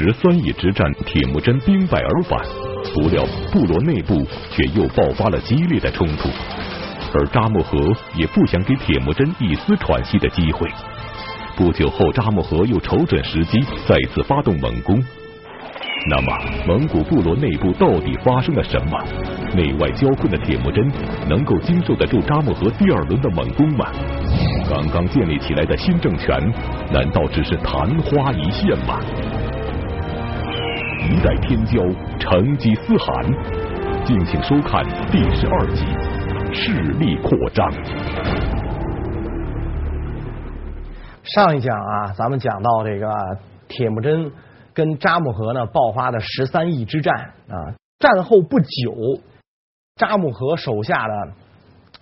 十三亿之战，铁木真兵败而返，不料部落内部却又爆发了激烈的冲突，而扎木合也不想给铁木真一丝喘息的机会。不久后，扎木合又瞅准时机，再次发动猛攻。那么，蒙古部落内部到底发生了什么？内外交困的铁木真能够经受得住扎木合第二轮的猛攻吗？刚刚建立起来的新政权，难道只是昙花一现吗？一代天骄，成吉思汗，敬请收看第十二集《势力扩张》。上一讲啊，咱们讲到这个铁木真。跟扎木合呢爆发的十三邑之战啊，战后不久，扎木合手下的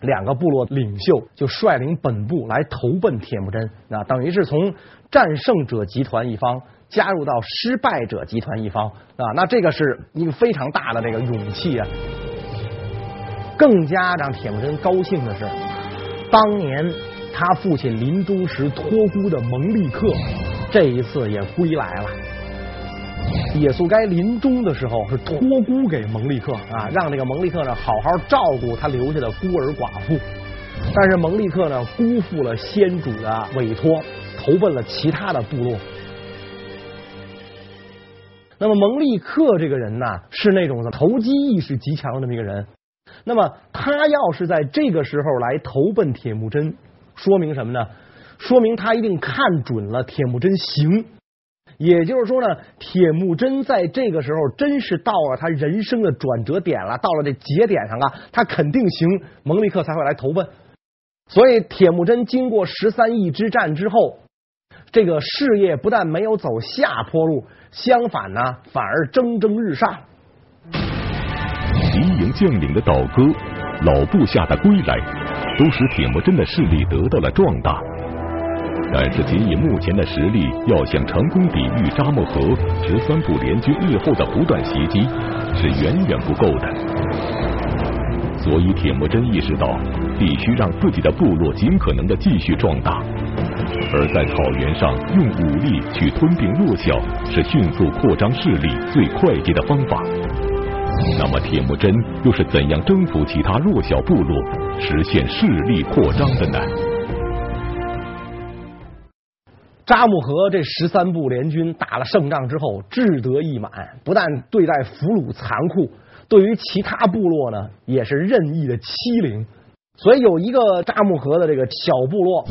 两个部落领袖就率领本部来投奔铁木真啊，等于是从战胜者集团一方加入到失败者集团一方啊，那这个是一个非常大的这个勇气啊。更加让铁木真高兴的是，当年他父亲临终时托孤的蒙力克，这一次也归来了。也速该临终的时候是托孤给蒙力克啊，让这个蒙力克呢好好照顾他留下的孤儿寡妇。但是蒙力克呢辜负了先主的委托，投奔了其他的部落。那么蒙力克这个人呢，是那种的投机意识极强的这么一个人。那么他要是在这个时候来投奔铁木真，说明什么呢？说明他一定看准了铁木真行。也就是说呢，铁木真在这个时候真是到了他人生的转折点了，到了这节点上了，他肯定行，蒙力克才会来投奔。所以铁木真经过十三亿之战之后，这个事业不但没有走下坡路，相反呢，反而蒸蒸日上。敌营将领的倒戈，老部下的归来，都使铁木真的势力得到了壮大。但是，仅以目前的实力，要想成功抵御扎木合十三部联军日后的不断袭击，是远远不够的。所以，铁木真意识到，必须让自己的部落尽可能的继续壮大。而在草原上用武力去吞并弱小，是迅速扩张势力最快捷的方法。那么，铁木真又是怎样征服其他弱小部落，实现势力扩张的呢？扎木合这十三部联军打了胜仗之后，志得意满，不但对待俘虏残酷，对于其他部落呢，也是任意的欺凌。所以有一个扎木合的这个小部落，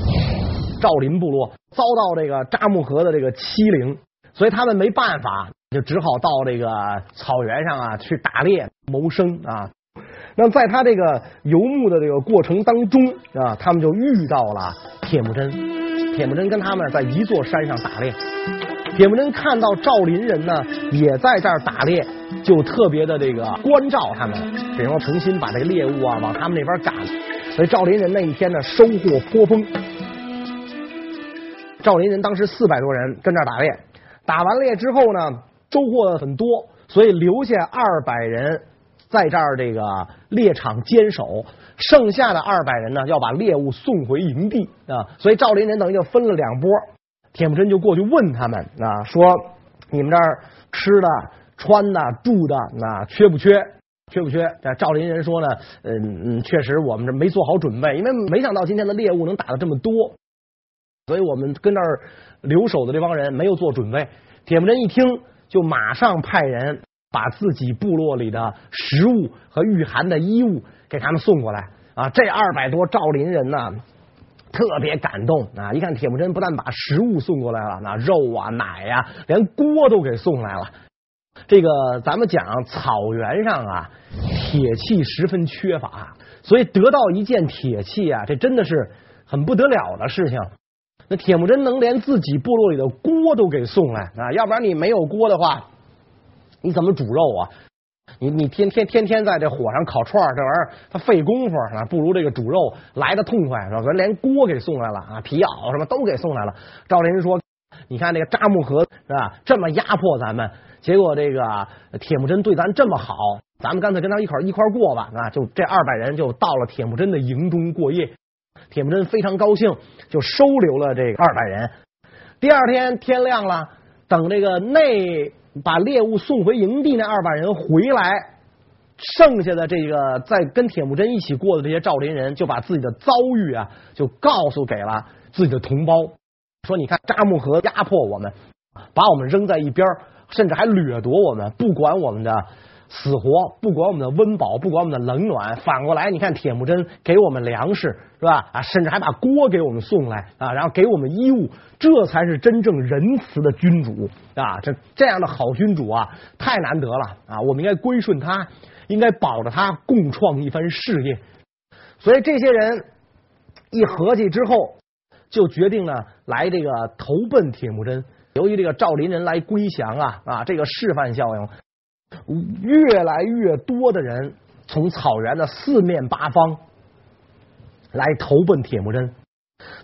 赵林部落，遭到这个扎木合的这个欺凌，所以他们没办法，就只好到这个草原上啊去打猎谋生啊。那在他这个游牧的这个过程当中啊，他们就遇到了铁木真。铁木真跟他们在一座山上打猎，铁木真看到赵林人呢也在这儿打猎，就特别的这个关照他们，比如说诚心把这个猎物啊往他们那边赶。所以赵林人那一天呢收获颇丰。赵林人当时四百多人跟这儿打猎，打完猎之后呢收获很多，所以留下二百人在这儿这个猎场坚守。剩下的二百人呢，要把猎物送回营地啊，所以赵林人等于就分了两波。铁木真就过去问他们啊，说你们这儿吃的、穿的、住的，那缺不缺？缺不缺？这赵林人说呢，嗯嗯，确实我们这没做好准备，因为没想到今天的猎物能打的这么多，所以我们跟那儿留守的这帮人没有做准备。铁木真一听，就马上派人把自己部落里的食物和御寒的衣物。给他们送过来啊！这二百多赵林人呢，特别感动啊！一看铁木真不但把食物送过来了，那肉啊、奶呀、连锅都给送来了。这个咱们讲草原上啊，铁器十分缺乏，所以得到一件铁器啊，这真的是很不得了的事情。那铁木真能连自己部落里的锅都给送来啊？要不然你没有锅的话，你怎么煮肉啊？你你天天天天在这火上烤串儿，这玩意儿它费功夫啊，不如这个煮肉来的痛快，是吧？人连锅给送来了啊，皮袄什么都给送来了。赵林说：“你看这个扎木合是吧，这么压迫咱们，结果这个铁木真对咱这么好，咱们干脆跟他一块一块过吧啊！”就这二百人就到了铁木真的营中过夜，铁木真非常高兴，就收留了这二百人。第二天天亮了，等这个内把猎物送回营地那二百人回来，剩下的这个在跟铁木真一起过的这些赵林人，就把自己的遭遇啊，就告诉给了自己的同胞，说：“你看扎木合压迫我们，把我们扔在一边，甚至还掠夺我们，不管我们的。”死活不管我们的温饱，不管我们的冷暖，反过来你看铁木真给我们粮食是吧？啊，甚至还把锅给我们送来啊，然后给我们衣物，这才是真正仁慈的君主啊！这这样的好君主啊，太难得了啊！我们应该归顺他，应该保着他，共创一番事业。所以这些人一合计之后，就决定呢来这个投奔铁木真。由于这个赵林人来归降啊啊，这个示范效应。越来越多的人从草原的四面八方来投奔铁木真，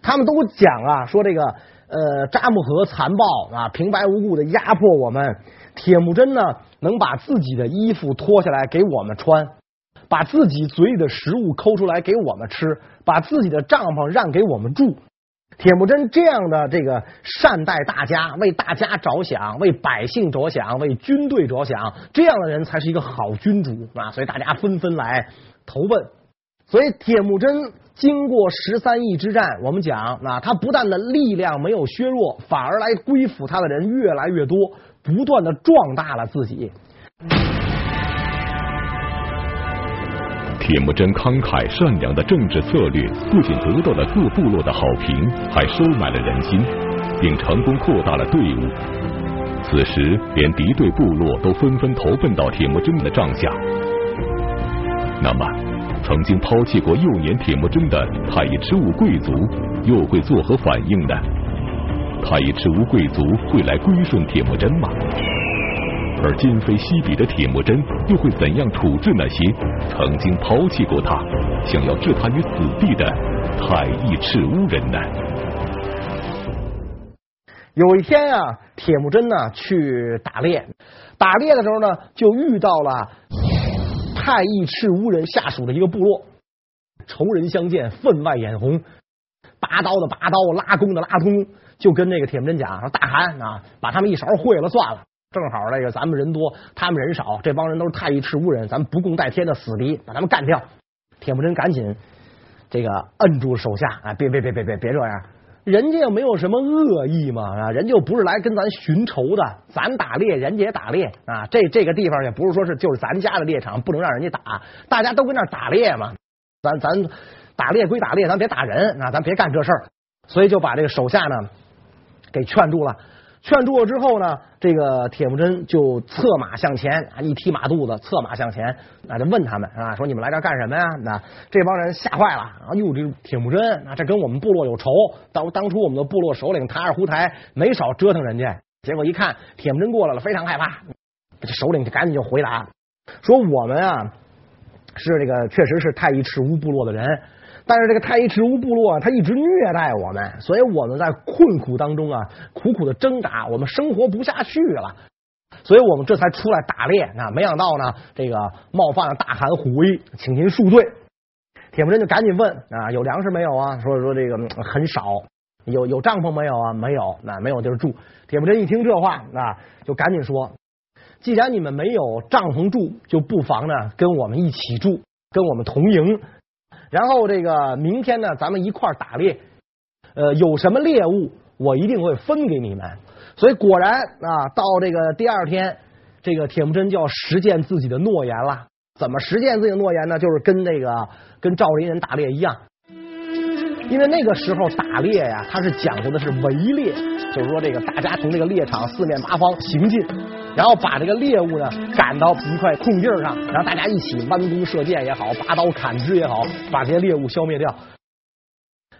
他们都讲啊，说这个呃扎木合残暴啊，平白无故的压迫我们，铁木真呢能把自己的衣服脱下来给我们穿，把自己嘴里的食物抠出来给我们吃，把自己的帐篷让给我们住。铁木真这样的这个善待大家，为大家着想，为百姓着想，为军队着想，这样的人才是一个好君主啊！所以大家纷纷来投奔。所以铁木真经过十三翼之战，我们讲啊，他不但的力量没有削弱，反而来归附他的人越来越多，不断的壮大了自己。铁木真慷慨善良的政治策略，不仅得到了各部落的好评，还收买了人心，并成功扩大了队伍。此时，连敌对部落都纷纷投奔到铁木真的帐下。那么，曾经抛弃过幼年铁木真的太乙赤乌贵族，又会作何反应呢？太乙赤乌贵族会来归顺铁木真吗？而今非昔比的铁木真又会怎样处置那些曾经抛弃过他、想要置他于死地的太乙赤乌人呢？有一天啊，铁木真呢去打猎，打猎的时候呢，就遇到了太乙赤乌人下属的一个部落，仇人相见，分外眼红，拔刀的拔刀，拉弓的拉弓，就跟那个铁木真讲说：“大汗啊，把他们一勺烩了算了。”正好那个咱们人多，他们人少，这帮人都是太乙赤乌人，咱们不共戴天的死敌，把他们干掉。铁木真赶紧这个摁住手下啊，别别别别别别这样，人家又没有什么恶意嘛啊，人家又不是来跟咱寻仇的，咱打猎，人家也打猎啊，这这个地方也不是说是就是咱家的猎场，不能让人家打，大家都跟那打猎嘛，咱咱打猎归打猎，咱别打人啊，咱别干这事儿，所以就把这个手下呢给劝住了。劝住了之后呢，这个铁木真就策马向前啊，一踢马肚子，策马向前，那就问他们啊，说你们来这干什么呀？那这帮人吓坏了啊！哟，这铁木真，那这跟我们部落有仇。当当初我们的部落首领塔尔胡台没少折腾人家，结果一看铁木真过来了，非常害怕。这首领就赶紧就回答说：“我们啊，是这个确实是太乙赤乌部落的人。”但是这个太乙赤乌部落，他一直虐待我们，所以我们在困苦当中啊，苦苦的挣扎，我们生活不下去了，所以我们这才出来打猎啊。没想到呢，这个冒犯了大汗虎威，请您恕罪。铁木真就赶紧问啊，有粮食没有啊？说说这个很少，有有帐篷没有啊？没有，那没有地儿住。铁木真一听这话啊，就赶紧说，既然你们没有帐篷住，就不妨呢跟我们一起住，跟我们同营。然后这个明天呢，咱们一块儿打猎，呃，有什么猎物，我一定会分给你们。所以果然啊，到这个第二天，这个铁木真就要实践自己的诺言了。怎么实践自己的诺言呢？就是跟那个跟赵林人打猎一样。因为那个时候打猎呀，它是讲究的是围猎，就是说这个大家从这个猎场四面八方行进，然后把这个猎物呢赶到一块空地上，然后大家一起弯弓射箭也好，拔刀砍枝也好，把这些猎物消灭掉。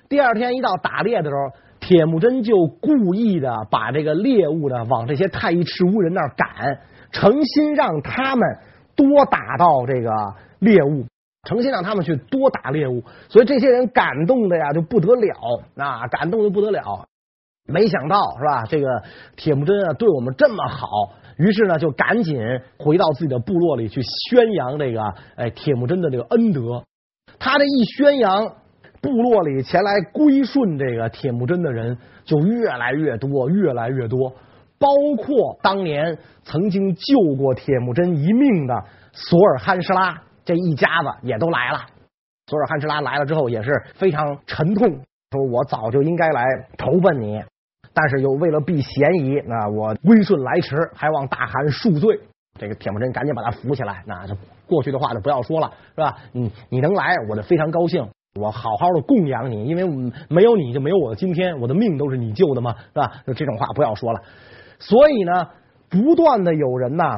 第二天一到打猎的时候，铁木真就故意的把这个猎物呢往这些太乙赤乌人那儿赶，诚心让他们多打到这个猎物。诚心让他们去多打猎物，所以这些人感动的呀就不得了，啊，感动的不得了。没想到是吧？这个铁木真啊对我们这么好，于是呢就赶紧回到自己的部落里去宣扬这个哎铁木真的这个恩德。他这一宣扬，部落里前来归顺这个铁木真的人就越来越多，越来越多。包括当年曾经救过铁木真一命的索尔汉什拉这一家子也都来了。索尔汉什拉来了之后也是非常沉痛，说我早就应该来投奔你，但是又为了避嫌疑，那我归顺来迟，还望大汗恕罪。这个铁木真赶紧把他扶起来，那这过去的话就不要说了，是吧？你你能来，我就非常高兴。我好好的供养你，因为没有你就没有我的今天，我的命都是你救的嘛，是吧？就这种话不要说了。所以呢，不断的有人呐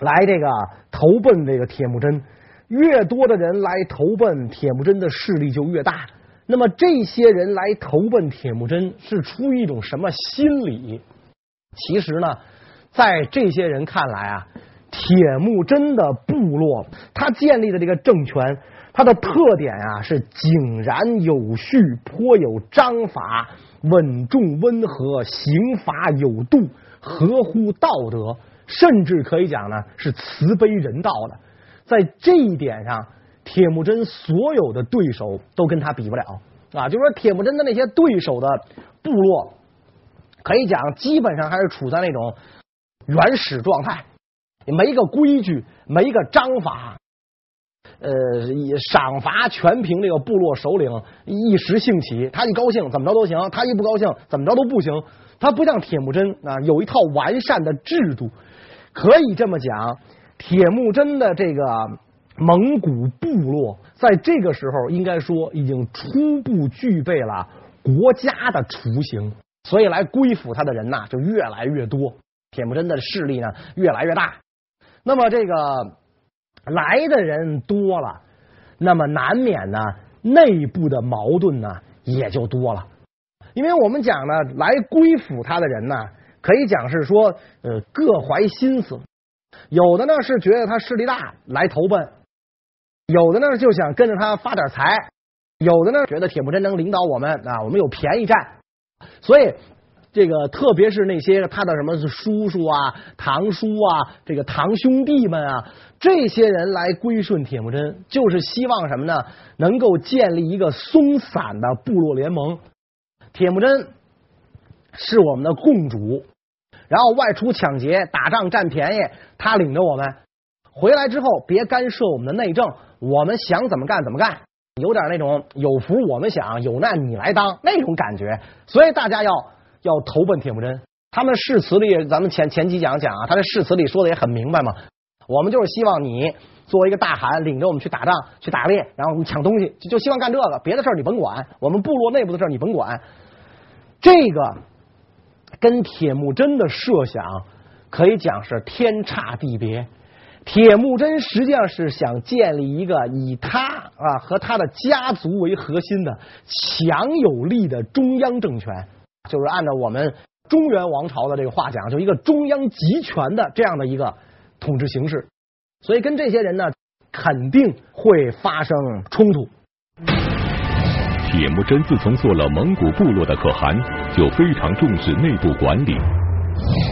来这个投奔这个铁木真，越多的人来投奔铁木真的势力就越大。那么这些人来投奔铁木真是出于一种什么心理？其实呢，在这些人看来啊，铁木真的部落他建立的这个政权。它的特点啊是井然有序，颇有章法，稳重温和，刑罚有度，合乎道德，甚至可以讲呢是慈悲人道的。在这一点上，铁木真所有的对手都跟他比不了啊！就说，铁木真的那些对手的部落，可以讲基本上还是处在那种原始状态，没个规矩，没个章法。呃，赏罚全凭这个部落首领一时兴起，他一高兴怎么着都行，他一不高兴怎么着都不行。他不像铁木真啊，有一套完善的制度。可以这么讲，铁木真的这个蒙古部落，在这个时候应该说已经初步具备了国家的雏形，所以来归附他的人呐就越来越多，铁木真的势力呢越来越大。那么这个。来的人多了，那么难免呢，内部的矛盾呢也就多了。因为我们讲呢，来归附他的人呢，可以讲是说，呃，各怀心思。有的呢是觉得他势力大来投奔，有的呢就想跟着他发点财，有的呢觉得铁木真能领导我们啊，我们有便宜占，所以。这个特别是那些他的什么叔叔啊、堂叔啊、这个堂兄弟们啊，这些人来归顺铁木真，就是希望什么呢？能够建立一个松散的部落联盟。铁木真是我们的共主，然后外出抢劫、打仗占便宜，他领着我们回来之后，别干涉我们的内政，我们想怎么干怎么干，有点那种有福我们享，有难你来当那种感觉。所以大家要。要投奔铁木真，他们誓词里，咱们前前几讲讲啊，他的誓词里说的也很明白嘛。我们就是希望你作为一个大汗，领着我们去打仗、去打猎，然后我们抢东西，就就希望干这个，别的事儿你甭管，我们部落内部的事儿你甭管。这个跟铁木真的设想可以讲是天差地别。铁木真实际上是想建立一个以他啊和他的家族为核心的强有力的中央政权。就是按照我们中原王朝的这个话讲，就一个中央集权的这样的一个统治形式，所以跟这些人呢，肯定会发生冲突。铁木真自从做了蒙古部落的可汗，就非常重视内部管理，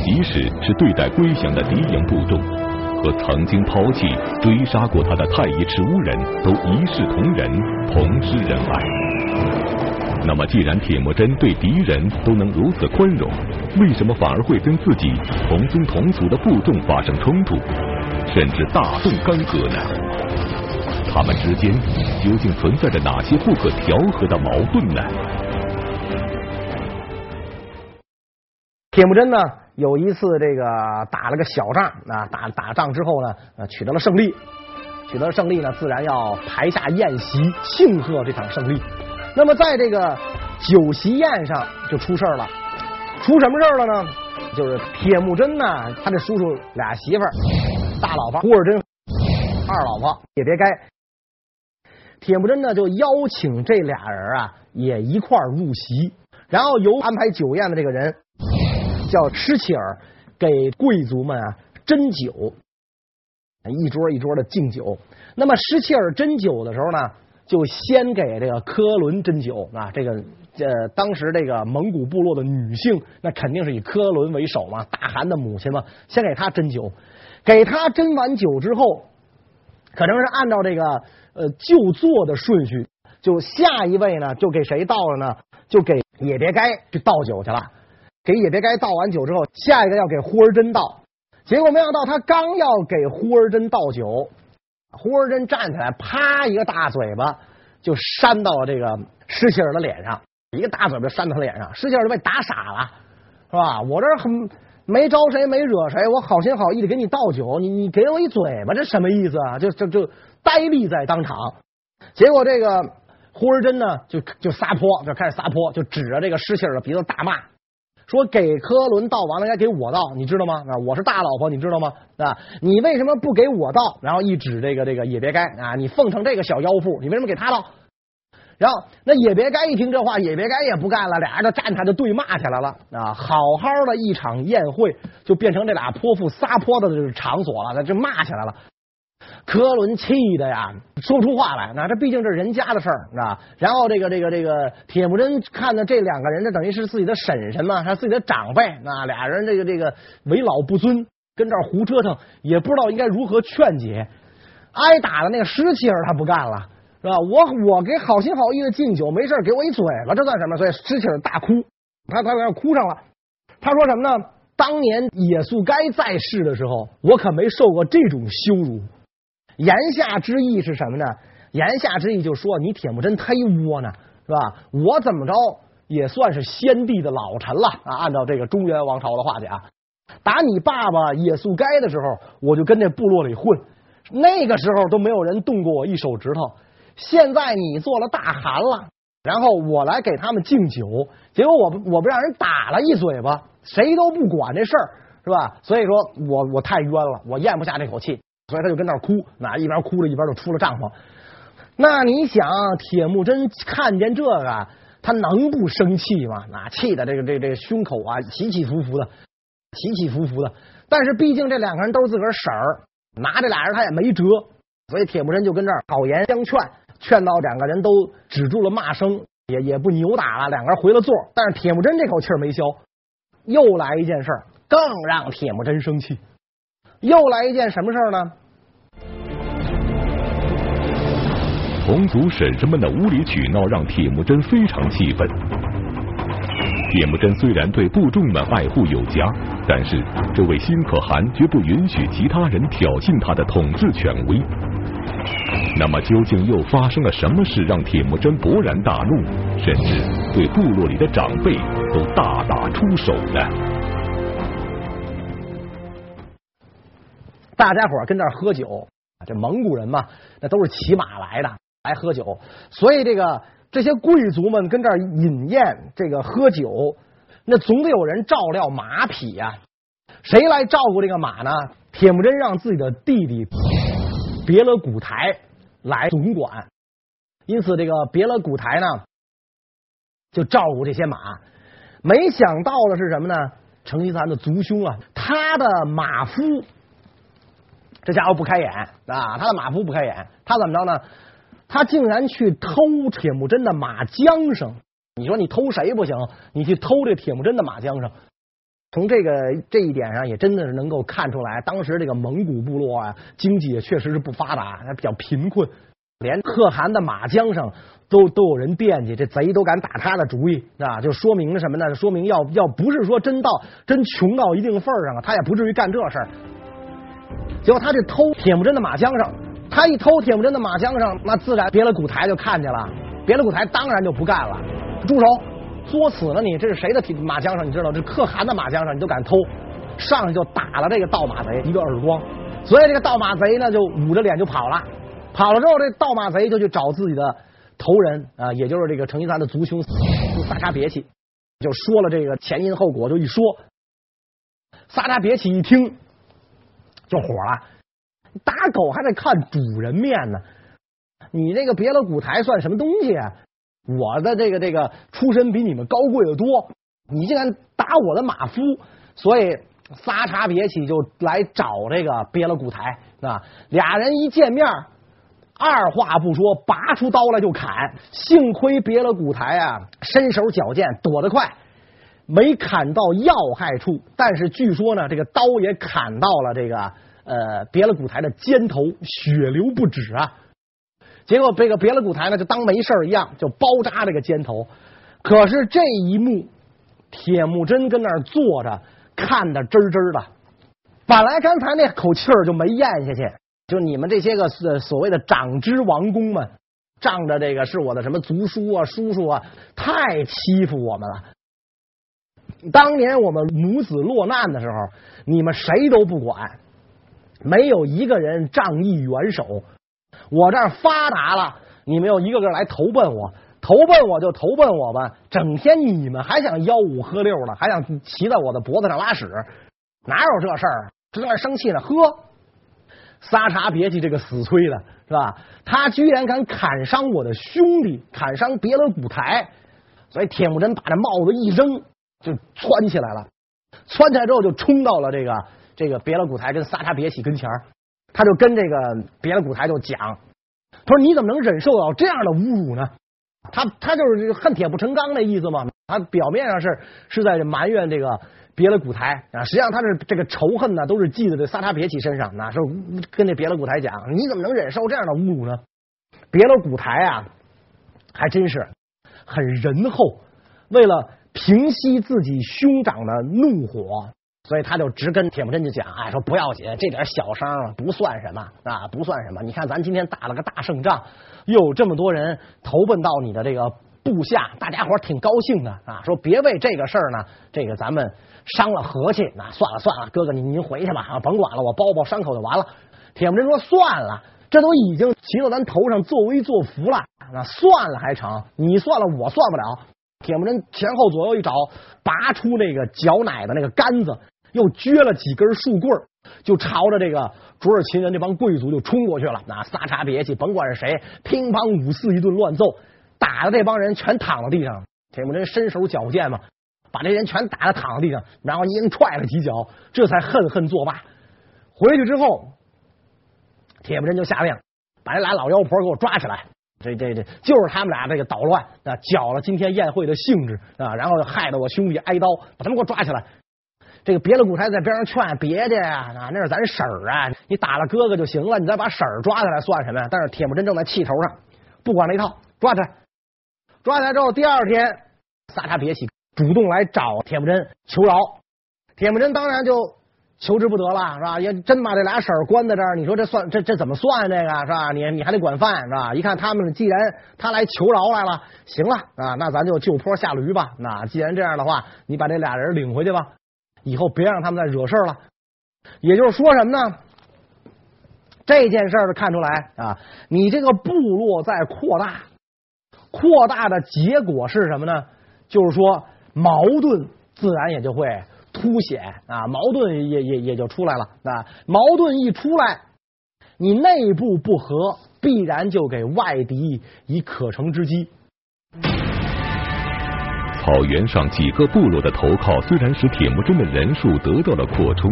即使是对待归降的敌营部众和曾经抛弃追杀过他的太尉赤乌人都一视同仁，同施仁爱。那么，既然铁木真对敌人都能如此宽容，为什么反而会跟自己同宗同族的部众发生冲突，甚至大动干戈呢？他们之间究竟存在着哪些不可调和的矛盾呢？铁木真呢，有一次这个打了个小仗啊，打打仗之后呢，呃，取得了胜利，取得了胜利呢，自然要排下宴席庆贺这场胜利。那么在这个酒席宴上就出事了，出什么事了呢？就是铁木真呢，他这叔叔俩媳妇儿，大老婆忽尔真，二老婆也别该。铁木真呢就邀请这俩人啊也一块儿入席，然后由安排酒宴的这个人叫失切尔给贵族们啊斟酒，一桌一桌的敬酒。那么失切尔斟酒的时候呢？就先给这个科伦斟酒啊，这个呃，当时这个蒙古部落的女性，那肯定是以科伦为首嘛，大汗的母亲嘛，先给他斟酒，给他斟完酒之后，可能是按照这个呃就座的顺序，就下一位呢，就给谁倒了呢？就给也别该去倒酒去了。给野别该倒完酒之后，下一个要给呼儿真倒。结果没想到他刚要给呼儿真倒酒，呼儿真站起来，啪一个大嘴巴就扇到了这个施希尔的脸上，一个大嘴巴扇到他脸上，施希尔就被打傻了，是吧？我这很没招谁没惹谁，我好心好意的给你倒酒，你你给我一嘴巴，这什么意思啊？就就就呆立在当场。结果这个呼儿真呢，就就撒泼，就开始撒泼，就指着这个施希尔的鼻子大骂。说给科伦倒完了，该给我倒，你知道吗？啊，我是大老婆，你知道吗？啊，你为什么不给我倒？然后一指这个这个也别该啊，你奉承这个小妖妇，你为什么给他倒？然后那野别该一听这话，野别该也不干了，俩人就站起来就对骂起来了啊！好好的一场宴会，就变成这俩泼妇撒泼的这个场所了，那就骂起来了。科伦气的呀，说不出话来。那这毕竟这是人家的事儿，啊。然后这个这个这个铁木真看的这两个人，这等于是自己的婶婶嘛，还自己的长辈。那俩人这个这个为老不尊，跟这儿胡折腾，也不知道应该如何劝解。挨打的那个施希尔他不干了，是吧？我我给好心好意的敬酒，没事给我一嘴巴，这算什么？所以施希尔大哭，他他要哭上了。他说什么呢？当年野速该在世的时候，我可没受过这种羞辱。言下之意是什么呢？言下之意就说你铁木真忒窝囊，是吧？我怎么着也算是先帝的老臣了啊！按照这个中原王朝的话讲，打你爸爸野速该的时候，我就跟那部落里混，那个时候都没有人动过我一手指头。现在你做了大汗了，然后我来给他们敬酒，结果我我不让人打了一嘴巴，谁都不管这事儿，是吧？所以说我我太冤了，我咽不下这口气。所以他就跟那儿哭，那一边哭着一边就出了帐篷。那你想，铁木真看见这个，他能不生气吗？那气的这个这个、这胸口啊起起伏伏的，起起伏伏的。但是毕竟这两个人都是自个儿婶儿，拿这俩人他也没辙，所以铁木真就跟这儿好言相劝，劝到两个人都止住了骂声，也也不扭打了，两个人回了座。但是铁木真这口气没消，又来一件事儿，更让铁木真生气。又来一件什么事儿呢？同族婶婶们的无理取闹让铁木真非常气愤。铁木真虽然对部众们爱护有加，但是这位辛可汗绝不允许其他人挑衅他的统治权威。那么究竟又发生了什么事让铁木真勃然大怒，甚至对部落里的长辈都大打出手呢？大家伙跟这儿喝酒，这蒙古人嘛，那都是骑马来的，来喝酒。所以这个这些贵族们跟这儿饮宴，这个喝酒，那总得有人照料马匹呀。谁来照顾这个马呢？铁木真让自己的弟弟别勒古台来总管，因此这个别勒古台呢，就照顾这些马。没想到的是什么呢？成吉思汗的族兄啊，他的马夫。这家伙不开眼啊！他的马夫不开眼，他怎么着呢？他竟然去偷铁木真的马缰绳。你说你偷谁不行？你去偷这铁木真的马缰绳。从这个这一点上，也真的是能够看出来，当时这个蒙古部落啊，经济也确实是不发达，还比较贫困，连可汗的马缰绳都都有人惦记，这贼都敢打他的主意啊！就说明什么呢？说明要要不是说真到真穷到一定份上了，他也不至于干这事儿。结果他就偷铁木真的马缰绳，他一偷铁木真的马缰绳，那自然别的古台就看见了，别的古台当然就不干了，住手，作死了你！这是谁的马缰绳？你知道？这可汗的马缰绳，你都敢偷？上去就打了这个盗马贼一个耳光，所以这个盗马贼呢就捂着脸就跑了。跑了之后，这盗马贼就去找自己的头人啊，也就是这个成吉思汗的族兄萨察别起，就说了这个前因后果，就一说，萨察别起一听。就火了，打狗还得看主人面呢。你这个别了古台算什么东西啊？我的这个这个出身比你们高贵的多，你竟然打我的马夫，所以撒茶别起就来找这个别了古台啊。俩人一见面，二话不说，拔出刀来就砍。幸亏别了古台啊，身手矫健，躲得快。没砍到要害处，但是据说呢，这个刀也砍到了这个呃别了古台的肩头，血流不止啊。结果这个别勒古台呢，就当没事一样，就包扎这个肩头。可是这一幕，铁木真跟那儿坐着，看得真真的。本来刚才那口气儿就没咽下去，就你们这些个所所谓的长枝王公们，仗着这个是我的什么族叔啊、叔叔啊，太欺负我们了。当年我们母子落难的时候，你们谁都不管，没有一个人仗义援手。我这儿发达了，你们又一个个来投奔我，投奔我就投奔我吧。整天你们还想吆五喝六的，还想骑在我的脖子上拉屎，哪有这事儿？正在生气呢，呵，撒茶别气这个死催的是吧？他居然敢砍伤我的兄弟，砍伤别勒古台，所以铁木真把这帽子一扔。就窜起来了，窜起来之后就冲到了这个这个别勒古台跟撒茶别起跟前儿，他就跟这个别的古台就讲，他说你怎么能忍受到这样的侮辱呢？他他就是恨铁不成钢的意思嘛，他表面上是是在埋怨这个别的古台啊，实际上他是这个仇恨呢都是记在这撒茶别奇身上，那说跟这别的古台讲，你怎么能忍受这样的侮辱呢？别的古台啊，还真是很仁厚，为了。平息自己兄长的怒火，所以他就直跟铁木真就讲，哎，说不要紧，这点小伤不算什么啊，不算什么。你看咱今天打了个大胜仗，又有这么多人投奔到你的这个部下，大家伙挺高兴的啊。说别为这个事儿呢，这个咱们伤了和气。那算了算了，哥哥您您回去吧，啊，甭管了，我包包伤口就完了。铁木真说算了，这都已经骑到咱头上作威作福了，那算了还成？你算了，我算不了。铁木真前后左右一找，拔出那个绞奶的那个杆子，又撅了几根树棍，就朝着这个卓尔秦人这帮贵族就冲过去了。那撒茶别气，甭管是谁，乒乓五四一顿乱揍，打的这帮人全躺在地上。铁木真身手矫健嘛，把这人全打的躺在地上，然后一人踹了几脚，这才恨恨作罢。回去之后，铁木真就下令把这俩老妖婆给我抓起来。这这这就是他们俩这个捣乱啊，搅了今天宴会的兴致啊，然后害得我兄弟挨刀，把他们给我抓起来。这个别的古台在边上劝别介啊，那是咱婶儿啊，你打了哥哥就行了，你再把婶儿抓起来算什么呀？但是铁木真正在气头上，不管那一套，抓起来。抓起来之后，第二天撒茶别起主动来找铁木真求饶，铁木真当然就。求之不得了，是吧？也真把这俩婶儿关在这儿，你说这算这这怎么算这个是吧？你你还得管饭是吧？一看他们既然他来求饶来了，行了啊，那咱就就坡下驴吧。那既然这样的话，你把这俩人领回去吧，以后别让他们再惹事了。也就是说什么呢？这件事儿看出来啊，你这个部落在扩大，扩大的结果是什么呢？就是说矛盾自然也就会。凸显啊，矛盾也也也就出来了啊。矛盾一出来，你内部不和，必然就给外敌以可乘之机。草原上几个部落的投靠，虽然使铁木真的人数得到了扩充，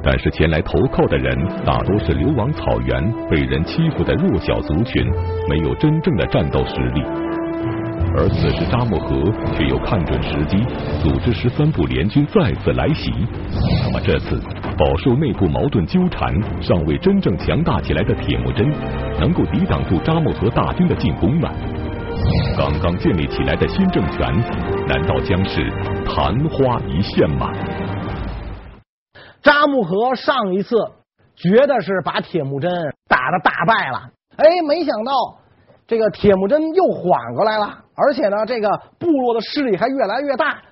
但是前来投靠的人大多是流亡草原、被人欺负的弱小族群，没有真正的战斗实力。而此时扎木合却又看准时机，组织十三部联军再次来袭。那么这次饱受内部矛盾纠缠、尚未真正强大起来的铁木真，能够抵挡住扎木合大军的进攻吗？刚刚建立起来的新政权，难道将是昙花一现吗？扎木合上一次觉得是把铁木真打得大败了，哎，没想到。这个铁木真又缓过来了，而且呢，这个部落的势力还越来越大，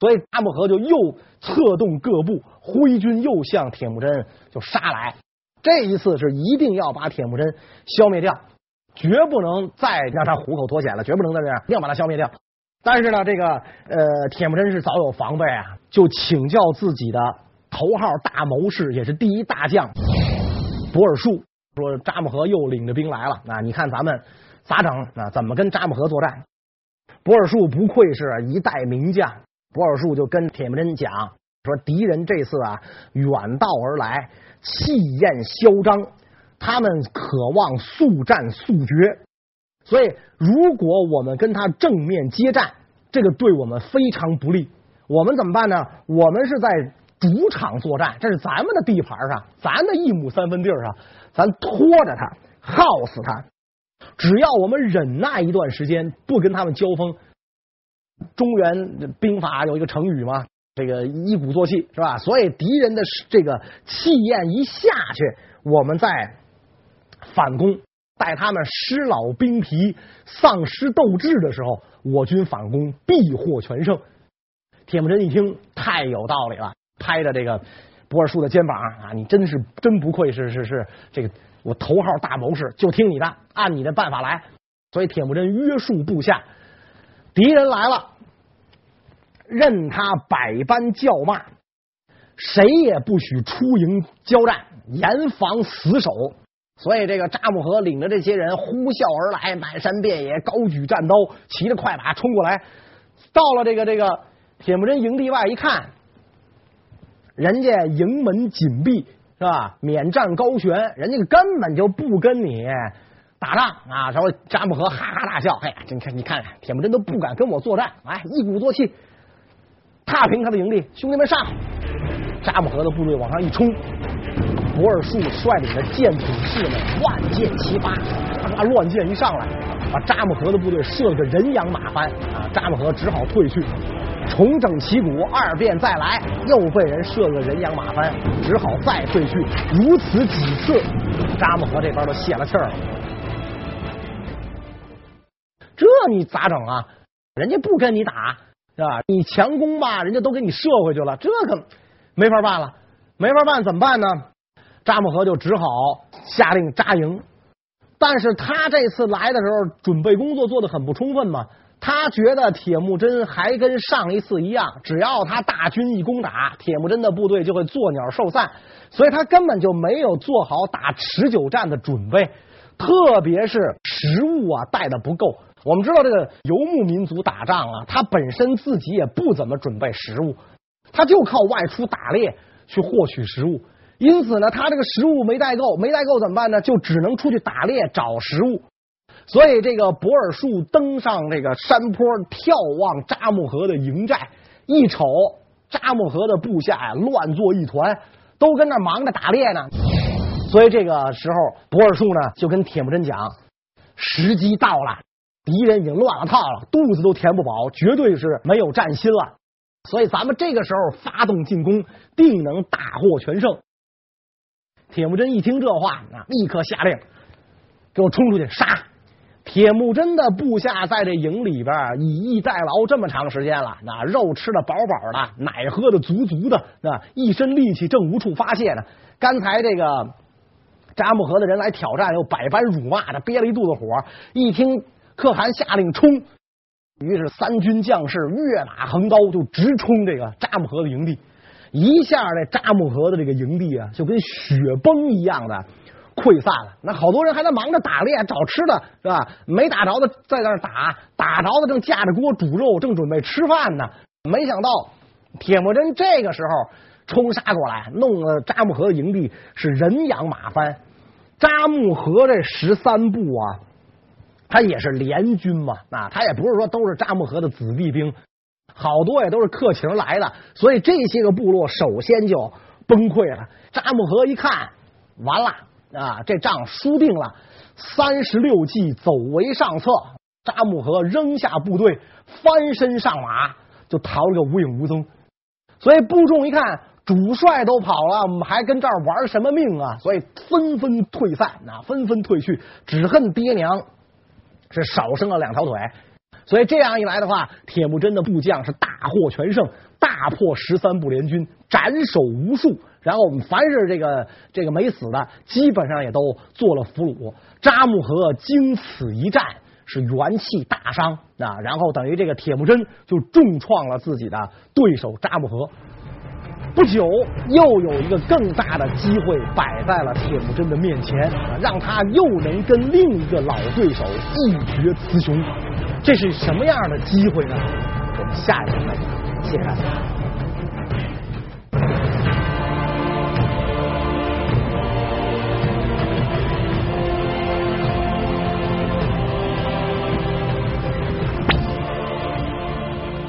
所以扎木合就又策动各部，挥军又向铁木真就杀来。这一次是一定要把铁木真消灭掉，绝不能再让他虎口脱险了，绝不能再这样，一定要把他消灭掉。但是呢，这个呃，铁木真是早有防备啊，就请教自己的头号大谋士，也是第一大将博尔术，说扎木合又领着兵来了，那你看咱们。咋整啊？怎么跟扎木合作战？博尔术不愧是一代名将，博尔术就跟铁木真讲说：敌人这次啊远道而来，气焰嚣张，他们渴望速战速决，所以如果我们跟他正面接战，这个对我们非常不利。我们怎么办呢？我们是在主场作战，这是咱们的地盘上，咱的一亩三分地上，咱拖着他，耗死他。只要我们忍耐一段时间，不跟他们交锋，中原兵法有一个成语嘛，这个一鼓作气是吧？所以敌人的这个气焰一下去，我们再反攻，待他们失老兵疲、丧失斗志的时候，我军反攻必获全胜。铁木真一听，太有道理了，拍着这个博尔术的肩膀啊，你真是真不愧是是是这个我头号大谋士，就听你的，按你的办法来。所以铁木真约束部下，敌人来了，任他百般叫骂，谁也不许出营交战，严防死守。所以这个扎木合领着这些人呼啸而来，满山遍野，高举战刀，骑着快马冲过来，到了这个这个。铁木真营地外一看，人家营门紧闭是吧？免战高悬，人家根本就不跟你打仗啊！然后扎木合哈哈大笑，哎呀，你看，你看看，铁木真都不敢跟我作战，来，一鼓作气，踏平他的营地，兄弟们上！扎木合的部队往上一冲，博尔术率领的箭筒士们万箭齐发，啪啪乱箭一上来，把扎木合的部队射了个人仰马翻啊！扎木合只好退去。重整旗鼓，二遍再来，又被人射个人仰马翻，只好再退去。如此几次，扎木合这边都泄了气儿了。这你咋整啊？人家不跟你打，是吧？你强攻吧，人家都给你射回去了，这可没法办了。没法办，怎么办呢？扎木合就只好下令扎营。但是他这次来的时候，准备工作做得很不充分嘛。他觉得铁木真还跟上一次一样，只要他大军一攻打，铁木真的部队就会作鸟兽散，所以他根本就没有做好打持久战的准备，特别是食物啊带的不够。我们知道这个游牧民族打仗啊，他本身自己也不怎么准备食物，他就靠外出打猎去获取食物，因此呢，他这个食物没带够，没带够怎么办呢？就只能出去打猎找食物。所以，这个博尔术登上这个山坡，眺望扎木合的营寨，一瞅扎木合的部下呀，乱作一团，都跟那忙着打猎呢。所以这个时候，博尔术呢就跟铁木真讲：时机到了，敌人已经乱了套了，肚子都填不饱，绝对是没有战心了。所以咱们这个时候发动进攻，定能大获全胜。铁木真一听这话啊，立刻下令：给我冲出去杀！铁木真的部下在这营里边以逸待劳这么长时间了，那肉吃的饱饱的，奶喝的足足的，那一身力气正无处发泄呢。刚才这个扎木合的人来挑战，又百般辱骂的，憋了一肚子火。一听可汗下令冲，于是三军将士跃马横刀，就直冲这个扎木合的营地。一下这扎木合的这个营地啊，就跟雪崩一样的。溃散了，那好多人还在忙着打猎找吃的，是吧？没打着的在那儿打，打着的正架着锅煮肉，正准备吃饭呢。没想到铁木真这个时候冲杀过来，弄了扎木合的营地是人仰马翻。扎木合这十三部啊，他也是联军嘛，啊，他也不是说都是扎木合的子弟兵，好多也都是客情来的，所以这些个部落首先就崩溃了。扎木合一看，完了。啊，这仗输定了！三十六计，走为上策。扎木合扔下部队，翻身上马，就逃了个无影无踪。所以部众一看，主帅都跑了，我们还跟这儿玩什么命啊？所以纷纷退散，啊，纷纷退去，只恨爹娘是少生了两条腿。所以这样一来的话，铁木真的部将是大获全胜，大破十三部联军，斩首无数。然后我们凡是这个这个没死的，基本上也都做了俘虏。扎木合经此一战是元气大伤啊，然后等于这个铁木真就重创了自己的对手扎木合。不久，又有一个更大的机会摆在了铁木真的面前，让他又能跟另一个老对手一决雌雄。这是什么样的机会呢？我们下一回再见。谢谢大家。